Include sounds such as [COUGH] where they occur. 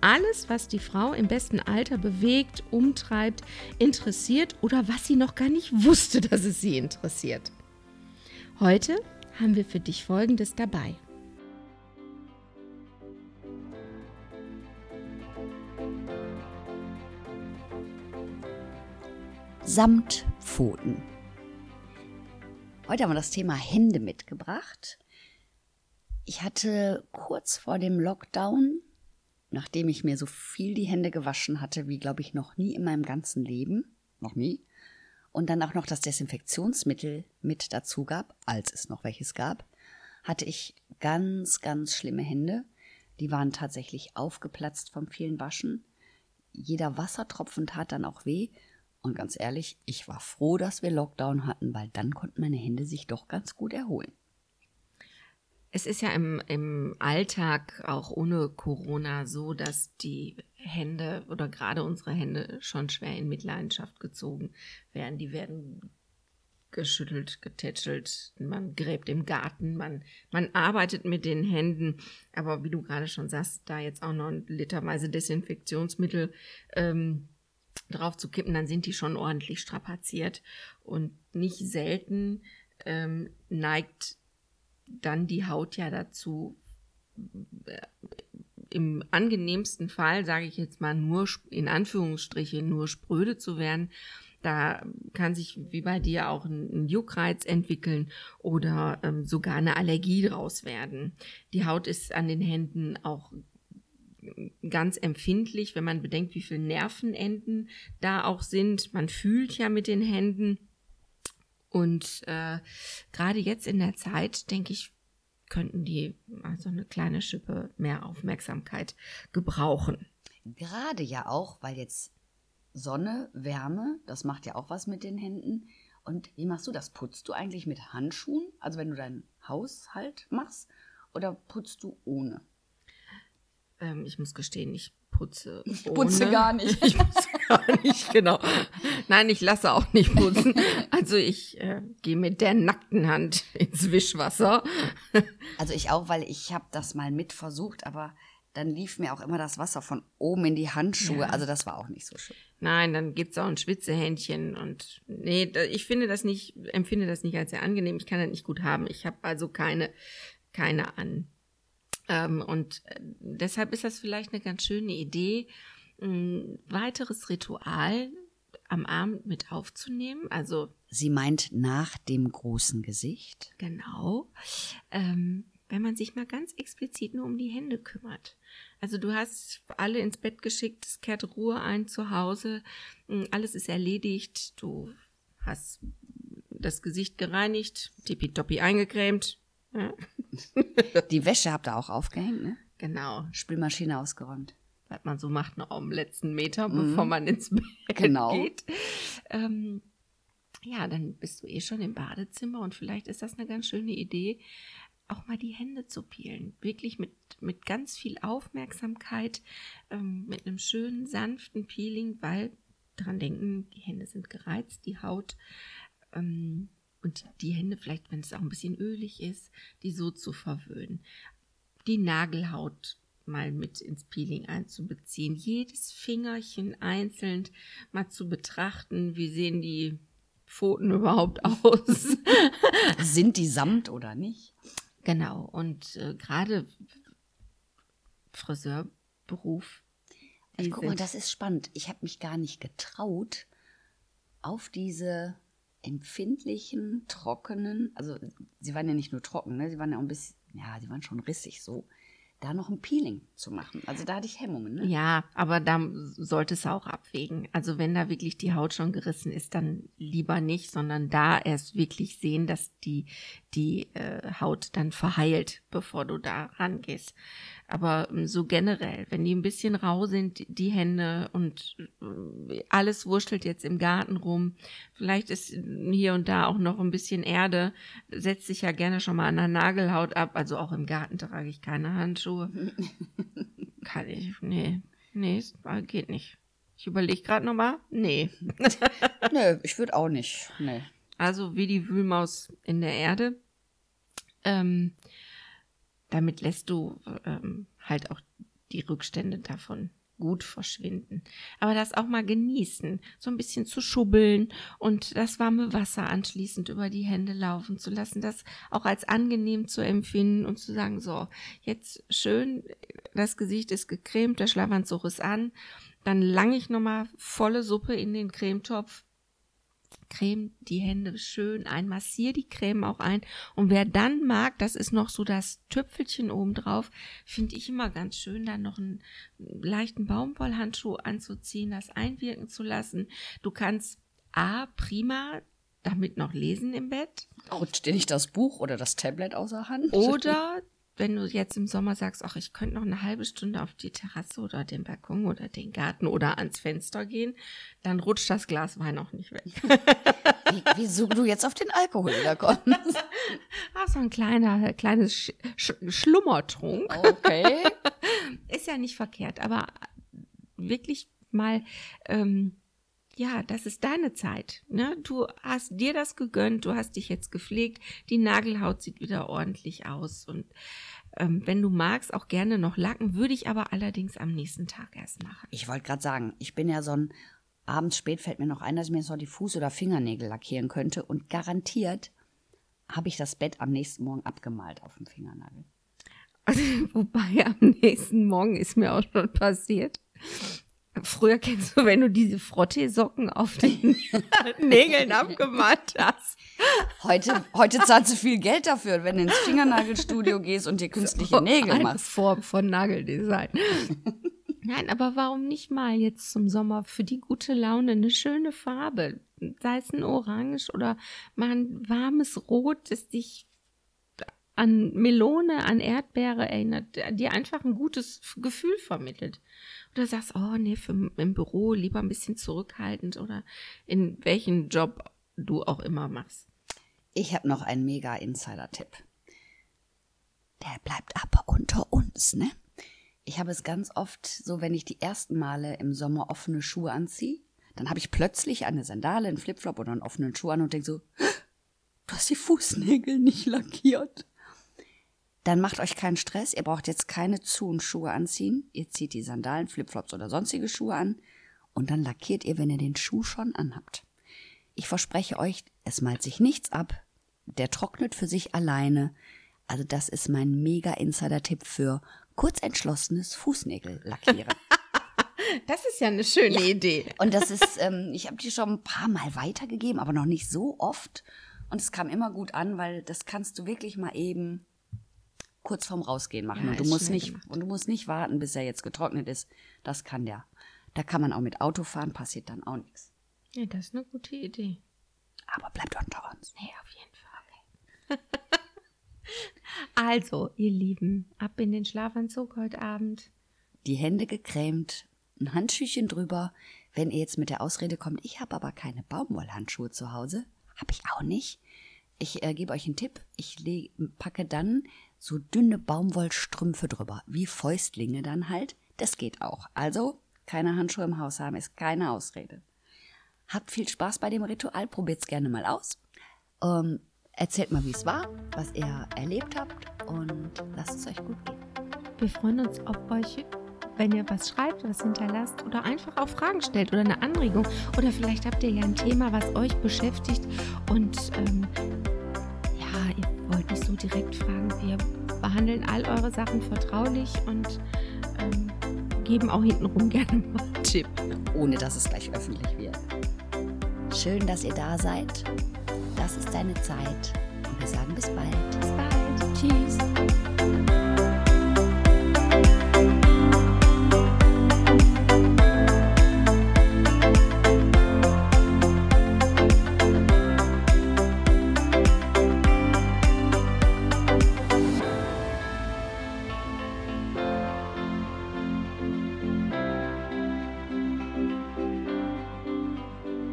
alles, was die Frau im besten Alter bewegt, umtreibt, interessiert oder was sie noch gar nicht wusste, dass es sie interessiert. Heute haben wir für dich Folgendes dabei. Samtpfoten. Heute haben wir das Thema Hände mitgebracht. Ich hatte kurz vor dem Lockdown, nachdem ich mir so viel die Hände gewaschen hatte, wie glaube ich noch nie in meinem ganzen Leben, noch nie, und dann auch noch das Desinfektionsmittel mit dazu gab, als es noch welches gab, hatte ich ganz, ganz schlimme Hände. Die waren tatsächlich aufgeplatzt vom vielen Waschen. Jeder Wassertropfen tat dann auch weh und ganz ehrlich, ich war froh, dass wir Lockdown hatten, weil dann konnten meine Hände sich doch ganz gut erholen. Es ist ja im, im Alltag auch ohne Corona so, dass die Hände oder gerade unsere Hände schon schwer in Mitleidenschaft gezogen werden. Die werden geschüttelt, getätschelt, man gräbt im Garten, man, man arbeitet mit den Händen. Aber wie du gerade schon sagst, da jetzt auch noch literweise Desinfektionsmittel ähm, drauf zu kippen, dann sind die schon ordentlich strapaziert. Und nicht selten ähm, neigt dann die Haut ja dazu, äh, im angenehmsten Fall, sage ich jetzt mal, nur in Anführungsstrichen nur spröde zu werden. Da kann sich wie bei dir auch ein, Juckreiz entwickeln oder ähm, sogar eine Allergie draus werden. Die Haut ist an den Händen auch ganz empfindlich, wenn man bedenkt, wie viele Nervenenden da auch sind. Man fühlt ja mit den Händen. Und äh, gerade jetzt in der Zeit, denke ich, könnten die also eine kleine Schippe mehr Aufmerksamkeit gebrauchen. Gerade ja auch, weil jetzt Sonne, Wärme, das macht ja auch was mit den Händen. Und wie machst du das? Putzt du eigentlich mit Handschuhen, also wenn du deinen Haushalt machst, oder putzt du ohne? Ähm, ich muss gestehen, ich putze. Ich putze ohne. gar nicht. [LAUGHS] Ich putze gar nicht, genau. Nein, ich lasse auch nicht putzen. Also ich äh, gehe mit der nackten Hand ins Wischwasser. Also ich auch, weil ich habe das mal mit versucht, aber dann lief mir auch immer das Wasser von oben in die Handschuhe. Ja. Also das war auch nicht so schön. Nein, dann gibt's auch ein Schwitzehändchen und nee, ich finde das nicht, empfinde das nicht als sehr angenehm. Ich kann das nicht gut haben. Ich habe also keine, keine an. Ähm, und äh, deshalb ist das vielleicht eine ganz schöne Idee, ein weiteres Ritual am Abend mit aufzunehmen. Also sie meint nach dem großen Gesicht. Genau. Ähm, wenn man sich mal ganz explizit nur um die Hände kümmert. Also du hast alle ins Bett geschickt, es kehrt Ruhe ein zu Hause, hm, alles ist erledigt, du hast das Gesicht gereinigt, tippitoppi eingecremt. Ja. [LAUGHS] Die Wäsche habt ihr auch aufgehängt, ne? Genau. Spülmaschine ausgeräumt. Was man so macht, noch am letzten Meter, mhm. bevor man ins Bett genau. geht. Ähm, ja, dann bist du eh schon im Badezimmer und vielleicht ist das eine ganz schöne Idee, auch mal die Hände zu peelen. Wirklich mit, mit ganz viel Aufmerksamkeit, ähm, mit einem schönen, sanften Peeling, weil dran denken, die Hände sind gereizt, die Haut ähm, und die Hände vielleicht, wenn es auch ein bisschen ölig ist, die so zu verwöhnen. Die Nagelhaut mal mit ins Peeling einzubeziehen, jedes Fingerchen einzeln mal zu betrachten, wie sehen die Pfoten [LAUGHS] überhaupt aus? Sind die samt oder nicht? Genau, und äh, gerade Friseurberuf. Also, guck mal, das ist spannend. Ich habe mich gar nicht getraut, auf diese empfindlichen, trockenen, also sie waren ja nicht nur trocken, ne? sie waren ja auch ein bisschen, ja, sie waren schon rissig so, da noch ein Peeling zu machen. Also da hatte ich Hemmungen. Ne? Ja, aber da sollte es auch abwägen. Also wenn da wirklich die Haut schon gerissen ist, dann lieber nicht, sondern da erst wirklich sehen, dass die, die äh, Haut dann verheilt, bevor du da rangehst. Aber ähm, so generell, wenn die ein bisschen rau sind, die Hände und äh, alles wurschtelt jetzt im Garten rum, vielleicht ist hier und da auch noch ein bisschen Erde, setzt sich ja gerne schon mal an der Nagelhaut ab. Also auch im Garten trage ich keine Handschuhe. [LAUGHS] Kann ich, nee, nee, geht nicht. Ich überlege gerade nochmal. Nee. [LAUGHS] nee, ich würde auch nicht. Nee. Also wie die Wühlmaus in der Erde. Ähm, damit lässt du ähm, halt auch die Rückstände davon gut verschwinden. Aber das auch mal genießen, so ein bisschen zu schubbeln und das warme Wasser anschließend über die Hände laufen zu lassen, das auch als angenehm zu empfinden und zu sagen, so, jetzt schön, das Gesicht ist gecremt, der Schlafanzug ist an, dann lange ich nochmal volle Suppe in den Cremetopf, Creme die Hände schön ein, massier die Creme auch ein. Und wer dann mag, das ist noch so das Tüpfelchen obendrauf, finde ich immer ganz schön, dann noch einen leichten Baumwollhandschuh anzuziehen, das einwirken zu lassen. Du kannst A, prima damit noch lesen im Bett. Rutscht dir nicht das Buch oder das Tablet außer Hand? Oder wenn du jetzt im Sommer sagst, ach, ich könnte noch eine halbe Stunde auf die Terrasse oder den Balkon oder den Garten oder ans Fenster gehen, dann rutscht das Glas Wein auch nicht weg. [LAUGHS] Wie, wieso du jetzt auf den Alkohol wieder kommst? Ach, so ein kleiner, kleines Sch Sch Schlummertrunk. Okay. [LAUGHS] Ist ja nicht verkehrt, aber wirklich mal ähm, ja, das ist deine Zeit. Ne? Du hast dir das gegönnt, du hast dich jetzt gepflegt, die Nagelhaut sieht wieder ordentlich aus. Und ähm, wenn du magst, auch gerne noch lacken, würde ich aber allerdings am nächsten Tag erst machen. Ich wollte gerade sagen, ich bin ja so ein, abends spät fällt mir noch ein, dass ich mir jetzt noch die Fuß- oder Fingernägel lackieren könnte. Und garantiert habe ich das Bett am nächsten Morgen abgemalt auf dem Fingernagel. Also, [LAUGHS] wobei am nächsten Morgen ist mir auch schon passiert. Früher kennst du, wenn du diese Frottee-Socken auf den [LAUGHS] Nägeln abgemalt hast. Heute, heute zahlst du viel Geld dafür, wenn du ins Fingernagelstudio gehst und dir künstliche so, Nägel machst. Form von Nageldesign. [LAUGHS] Nein, aber warum nicht mal jetzt zum Sommer für die gute Laune eine schöne Farbe? Sei es ein Orange oder mal ein warmes Rot, das dich an Melone, an Erdbeere erinnert, dir einfach ein gutes Gefühl vermittelt. Oder sagst, oh nee, für, im Büro lieber ein bisschen zurückhaltend oder in welchen Job du auch immer machst. Ich habe noch einen mega Insider-Tipp. Der bleibt aber unter uns, ne? Ich habe es ganz oft so, wenn ich die ersten Male im Sommer offene Schuhe anziehe, dann habe ich plötzlich eine Sandale, einen Flipflop oder einen offenen Schuh an und denke so, du hast die Fußnägel nicht lackiert dann macht euch keinen Stress. Ihr braucht jetzt keine Zu- und Schuhe anziehen. Ihr zieht die Sandalen, Flipflops oder sonstige Schuhe an und dann lackiert ihr, wenn ihr den Schuh schon anhabt. Ich verspreche euch, es malt sich nichts ab. Der trocknet für sich alleine. Also das ist mein mega Insider-Tipp für kurzentschlossenes Fußnägel-Lackieren. [LAUGHS] Das ist ja eine schöne ja. Idee. Und das ist, ähm, ich habe die schon ein paar Mal weitergegeben, aber noch nicht so oft. Und es kam immer gut an, weil das kannst du wirklich mal eben kurz vorm Rausgehen machen. Ja, und du musst nicht, gemacht. und du musst nicht warten, bis er jetzt getrocknet ist. Das kann der. Da kann man auch mit Auto fahren, passiert dann auch nichts. Ja, das ist eine gute Idee. Aber bleibt unter uns. Nee, auf jeden Fall. [LAUGHS] also, ihr Lieben, ab in den Schlafanzug heute Abend. Die Hände gecremt, ein Handschüchen drüber. Wenn ihr jetzt mit der Ausrede kommt, ich habe aber keine Baumwollhandschuhe zu Hause, habe ich auch nicht. Ich äh, gebe euch einen Tipp. Ich packe dann so dünne Baumwollstrümpfe drüber, wie Fäustlinge dann halt. Das geht auch. Also, keine Handschuhe im Haus haben ist keine Ausrede. Habt viel Spaß bei dem Ritual, probiert's gerne mal aus. Ähm, erzählt mal, wie es war, was ihr erlebt habt und lasst es euch gut gehen. Wir freuen uns auf euch, wenn ihr was schreibt, was hinterlasst oder einfach auch Fragen stellt oder eine Anregung. Oder vielleicht habt ihr ja ein Thema, was euch beschäftigt und ähm, nicht so direkt fragen. Wir behandeln all eure Sachen vertraulich und ähm, geben auch hintenrum [LAUGHS] gerne mal einen Tipp. Ohne dass es gleich öffentlich wird. Schön, dass ihr da seid. Das ist deine Zeit. Und wir sagen bis bald. Bis bald. Tschüss.